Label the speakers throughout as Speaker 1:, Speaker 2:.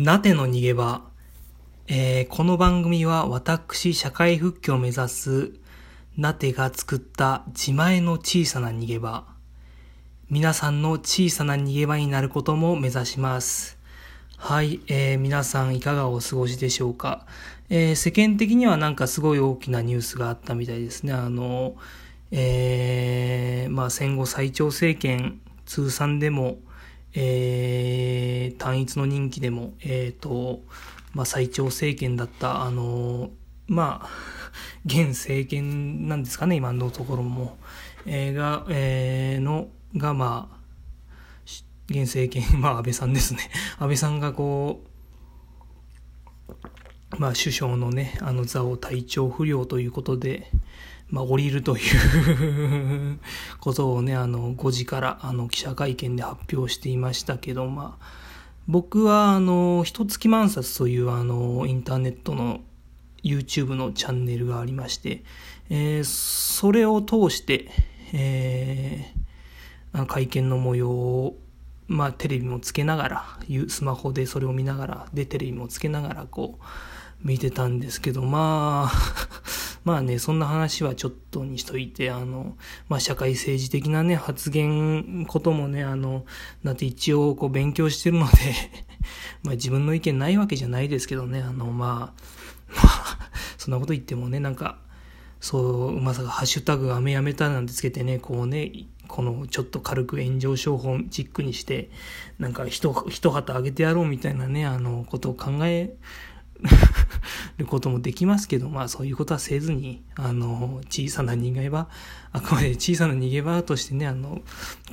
Speaker 1: なての逃げ場。えー、この番組は私、社会復帰を目指す、なてが作った自前の小さな逃げ場。皆さんの小さな逃げ場になることも目指します。はい、えー、皆さんいかがお過ごしでしょうか。えー、世間的にはなんかすごい大きなニュースがあったみたいですね。あの、えー、まあ戦後最長政権通算でも、えー、単一の任期でも、え、ー、と、まあ、最長政権だった、あの、まあ、現政権なんですかね、今のところも、えー、が、えー、の、が、まあ、現政権、まあ、安倍さんですね。安倍さんがこう、まあ、首相のね、あの座を体調不良ということで、まあ、降りるということをね、あの、5時から、あの、記者会見で発表していましたけど、まあ、僕は、あの、一月万冊という、あの、インターネットの YouTube のチャンネルがありまして、えー、それを通して、えー、会見の模様を、まあ、テレビもつけながら、スマホでそれを見ながら、で、テレビもつけながら、こう、見てたんですけど、まあ まあね、そんな話はちょっとにしといて、あの、まあ社会政治的なね、発言こともね、あの、だって一応こう勉強してるので まあ自分の意見ないわけじゃないですけどね、あの、まあ、まあ、そんなこと言ってもね、なんか、そう、まさかハッシュタグ雨やめたなんてつけてね、こうね、このちょっと軽く炎上商法チックにして、なんか一、一旗あげてやろうみたいなね、あの、ことを考える こともできますけど、まあそういうことはせずに、あの、小さな逃げ場、あくまで小さな逃げ場としてね、あの、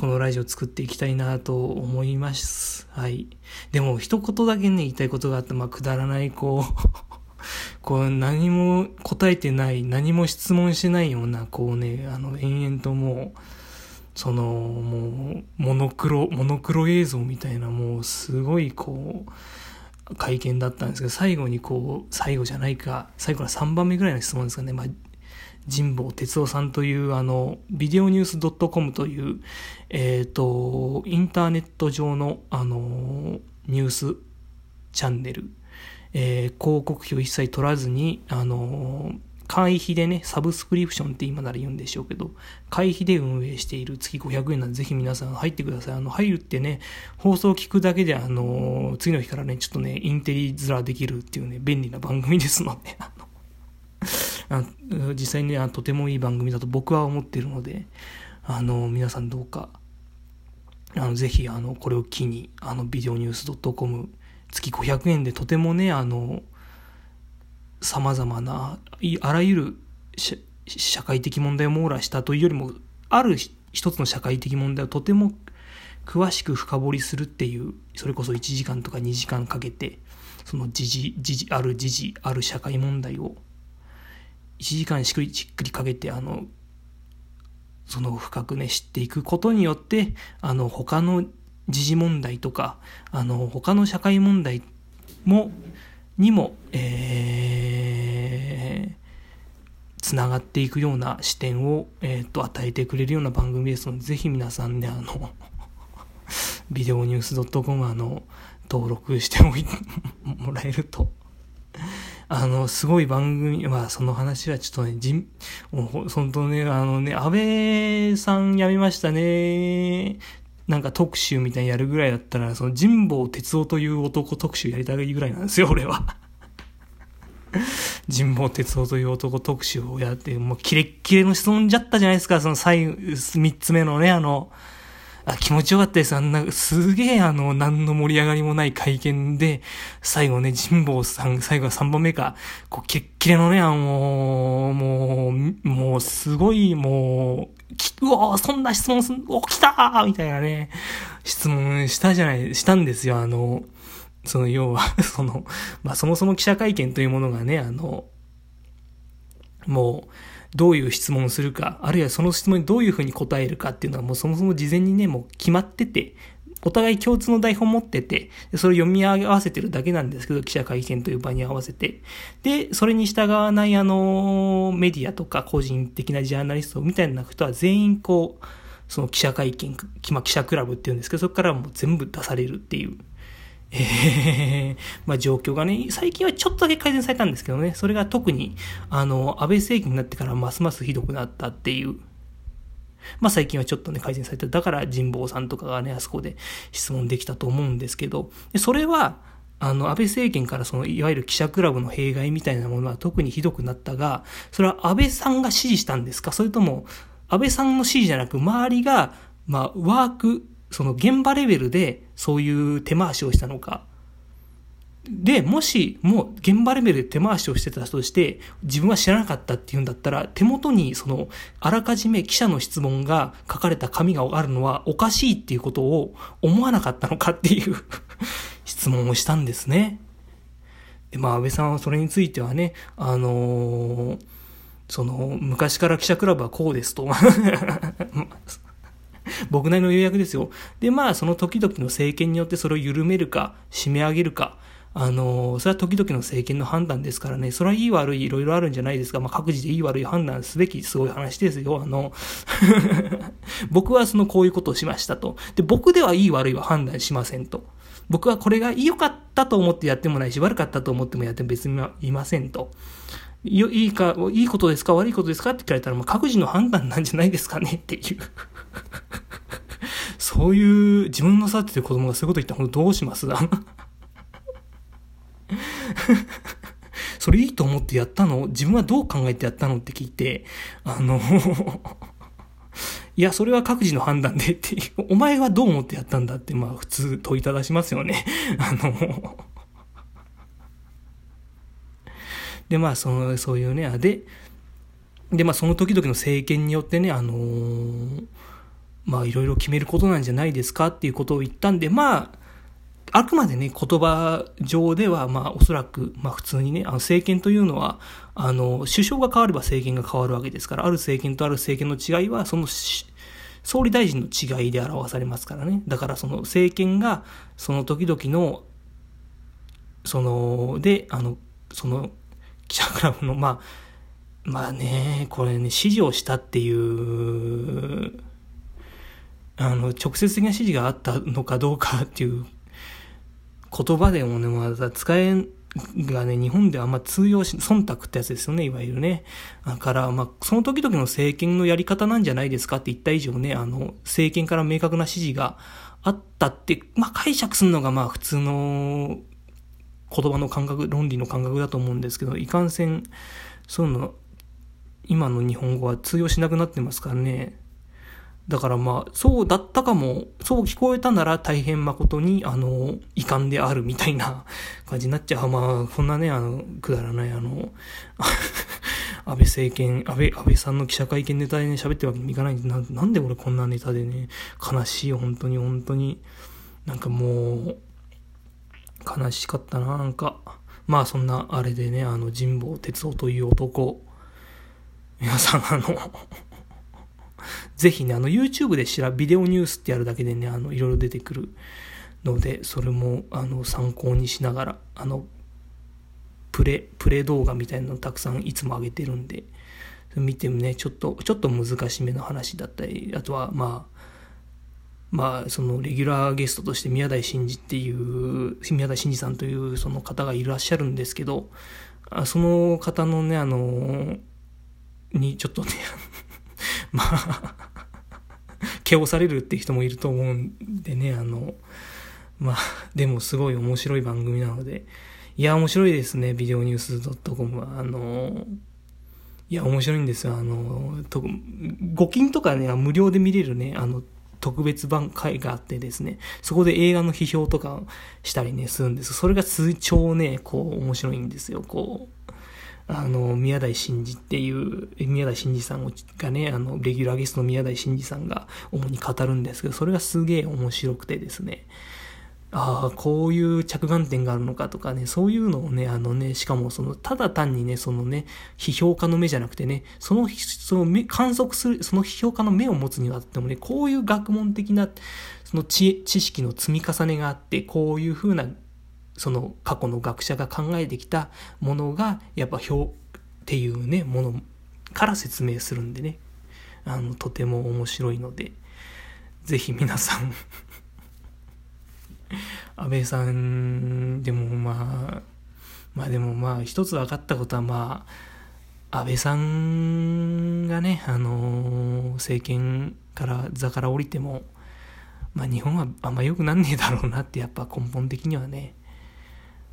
Speaker 1: このラジオ作っていきたいなと思います。はい。でも一言だけね、言いたいことがあって、まあくだらない、こう こう何も答えてない、何も質問してないような、こうね、あの、延々ともう、その、もう、モノクロ、モノクロ映像みたいな、もう、すごい、こう、会見だったんですけど、最後にこう、最後じゃないか、最後の3番目ぐらいの質問ですかね、まあ、神保哲夫さんという、あの、ビデオニュース .com という、えっ、ー、と、インターネット上の、あの、ニュースチャンネル、えー、広告費を一切取らずに、あの、会費でね、サブスクリプションって今なら言うんでしょうけど、会費で運営している月500円なんで、ぜひ皆さん入ってください。あの、入るってね、放送を聞くだけで、あの、次の日からね、ちょっとね、インテリ面できるっていうね、便利な番組ですので、あの、あ実際にね、とてもいい番組だと僕は思っているので、あの、皆さんどうか、あの、ぜひ、あの、これを機に、あの、ビデオニュース .com、月500円でとてもね、あの、様々な、あらゆる社会的問題を網羅したというよりも、ある一つの社会的問題をとても詳しく深掘りするっていう、それこそ1時間とか2時間かけて、その時事、時事、ある時事、ある社会問題を、1時間しっくり、じっくりかけて、あの、その深くね、知っていくことによって、あの、他の時事問題とか、あの、他の社会問題も、にも、えー、つながっていくような視点を、えっ、ー、と、与えてくれるような番組ですので、ぜひ皆さんね、あの、ビデオニュース .com あの、登録しておい もらえると、あの、すごい番組、まあ、その話はちょっとね、じん、本当ね、あのね、安倍さん辞めましたね、なんか特集みたいにやるぐらいだったら、その神保哲夫という男特集やりたいぐらいなんですよ、俺は。神保哲夫という男特集をやって、もうキレッキレの質問じゃったじゃないですか、その最後、三つ目のね、あの、あ気持ちよかったです。あんな、すげえあの、何の盛り上がりもない会見で、最後ね、神保さん、最後は3番目か、こう、キレッキレのね、あの、もう、もう、すごい、もう、うおそんな質問すん、お、来たみたいなね、質問したじゃない、したんですよ。あの、その、要は その、まあ、そもそも記者会見というものがね、あの、もう、どういう質問をするか、あるいはその質問にどういうふうに答えるかっていうのはもうそもそも事前にね、もう決まってて、お互い共通の台本持ってて、それを読み合わせてるだけなんですけど、記者会見という場に合わせて。で、それに従わないあの、メディアとか個人的なジャーナリストみたいな人は全員こう、その記者会見、ま、記者クラブっていうんですけど、そこからもう全部出されるっていう、えー、まあ状況がね、最近はちょっとだけ改善されたんですけどね、それが特に、あの、安倍政権になってからますますひどくなったっていう。まあ最近はちょっとね、改善された。だから神保さんとかがね、あそこで質問できたと思うんですけど、でそれは、あの、安倍政権からその、いわゆる記者クラブの弊害みたいなものは特にひどくなったが、それは安倍さんが指示したんですか？それとも、安倍さんの指示じゃなく、周りが、まあ、ワーク、その現場レベルでそういう手回しをしたのか？で、もし、もう現場レベルで手回しをしてたとして、自分は知らなかったっていうんだったら、手元にその、あらかじめ記者の質問が書かれた紙があるのはおかしいっていうことを思わなかったのかっていう 質問をしたんですね。で、まあ、安倍さんはそれについてはね、あのー、その、昔から記者クラブはこうですと。僕なりの予約ですよ。で、まあ、その時々の政権によってそれを緩めるか、締め上げるか、あの、それは時々の政権の判断ですからね、それはいい悪いいろいろあるんじゃないですか。まあ、各自でいい悪い判断すべきすごい話ですよ。あの、僕はそのこういうことをしましたと。で、僕ではいい悪いは判断しませんと。僕はこれが良かったと思ってやってもないし、悪かったと思ってもやっても別にいませんと。いいか、いいことですか？悪いことですか？って聞かれたら、まあ、各自の判断なんじゃないですかね？っていう そういう自分の育てて子供がそういうこと言ったらどうします？それいいと思ってやったの？自分はどう考えてやったのって聞いて、あの いや、それは各自の判断でって、お前はどう思ってやったんだって、まあ普通問いただしますよね。あの。で、まあその、そういうね、で、で、まあその時々の政権によってね、あのー、まあいろいろ決めることなんじゃないですかっていうことを言ったんで、まあ、あくまでね、言葉上では、まあ、おそらく、まあ、普通にね、あの、政権というのは、あの、首相が変われば政権が変わるわけですから、ある政権とある政権の違いは、その、総理大臣の違いで表されますからね。だから、その政権が、その時々の、その、で、あの、その、記者クラブの、まあ、まあね、これね、指示をしたっていう、あの、直接的な指示があったのかどうかっていう言葉でもね、まだ使えん、がね、日本ではあんま通用し、忖度ってやつですよね、いわゆるね。だから、まあ、その時々の政権のやり方なんじゃないですかって言った以上ね、あの、政権から明確な指示があったって、まあ、解釈するのがまあ、普通の言葉の感覚、論理の感覚だと思うんですけど、いかんせん、そういうの、今の日本語は通用しなくなってますからね。だからまあ、そうだったかも、そう聞こえたなら大変誠に、あの、遺憾であるみたいな 感じになっちゃう。まあ、こんなね、あの、くだらない、あの、安倍政権、安倍、安倍さんの記者会見ネタでね、喋ってるわけにいかないんでな、んで俺こんなネタでね、悲しい、本当に、本当に。なんかもう、悲しかったな、なんか。まあ、そんな、あれでね、あの、神保哲夫という男、皆さん、あのぜひね、あの YouTube で調べ、ビデオニュースってやるだけでね、あの、いろいろ出てくるので、それも、あの、参考にしながら、あの、プレ、プレ動画みたいなのたくさんいつも上げてるんで、見てもね、ちょっと、ちょっと難しめの話だったり、あとは、まあ、まあ、そのレギュラーゲストとして宮台真司っていう、宮台真司さんというその方がいらっしゃるんですけど、その方のね、あの、にちょっとね、まあ 毛を されるって人もいると思うんでね、あの、まあ、でもすごい面白い番組なので、いや、面白いですね、ビデオニュース .com は。あの、いや、面白いんですよ。あの、と、募金とかね、無料で見れるね、あの、特別版会があってですね、そこで映画の批評とかしたりね、するんです。それが通帳ね、こう、面白いんですよ。こう、あの、宮台真司っていう、宮台真司さんがね、あの、レギュラーゲストの宮台真司さんが主に語るんですけど、それがすげえ面白くてですね、ああ、こういう着眼点があるのかとかね、そういうのをね、あのね、しかもその、ただ単にね、そのね、批評家の目じゃなくてね、その、その目、観測する、その批評家の目を持つにはあってもね、こういう学問的な、その知知識の積み重ねがあって、こういうふうなその過去の学者が考えてきたものがやっぱ表っていうねものから説明するんでね。あのとても面白いのでぜひ皆さん。安倍さんでもまあまあでもまあ一つ分かったことはまあ安倍さんがねあの政権から座から降りてもまあ日本はあんま良くなんねえだろうなってやっぱ根本的にはね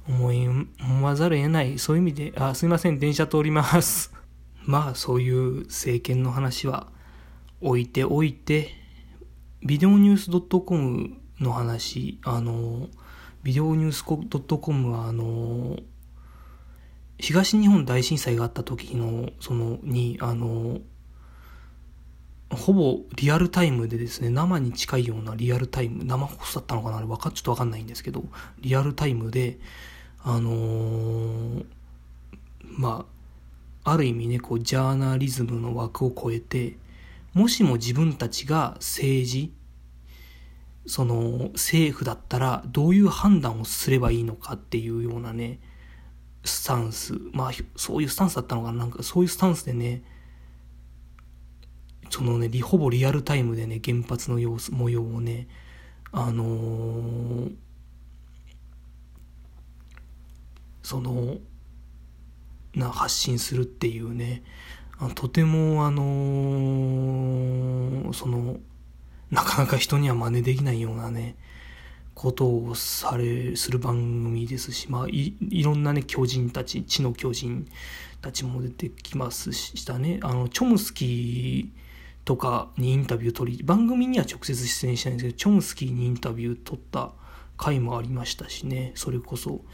Speaker 1: 思い思わざるを得ないそういう意味であすいません電車通ります。まあそういう政権の話は置いておいてビデオニュース .com の話あのビデオニュース .com はあの東日本大震災があった時のそのにあのほぼリアルタイムでですね生に近いようなリアルタイム生放送だったのかなあれわかちょっと分かんないんですけどリアルタイムであのー、まあある意味ねこうジャーナリズムの枠を超えてもしも自分たちが政治その政府だったらどういう判断をすればいいのかっていうようなねスタンスまあそういうスタンスだったのかななんかそういうスタンスでねそのねほぼリアルタイムでね原発の様子模様をねあのー、そのな発信するっていうねとてもあのー、そのなかなか人には真似できないようなねことをされする番組ですし、まあ、いいろんなね巨人たち地の巨人たちも出てきますしたね。あのチョムスキーとかにインタビュー取り番組には直接出演してないんですけどチョンスキーにインタビュー取った回もありましたしね。それこそ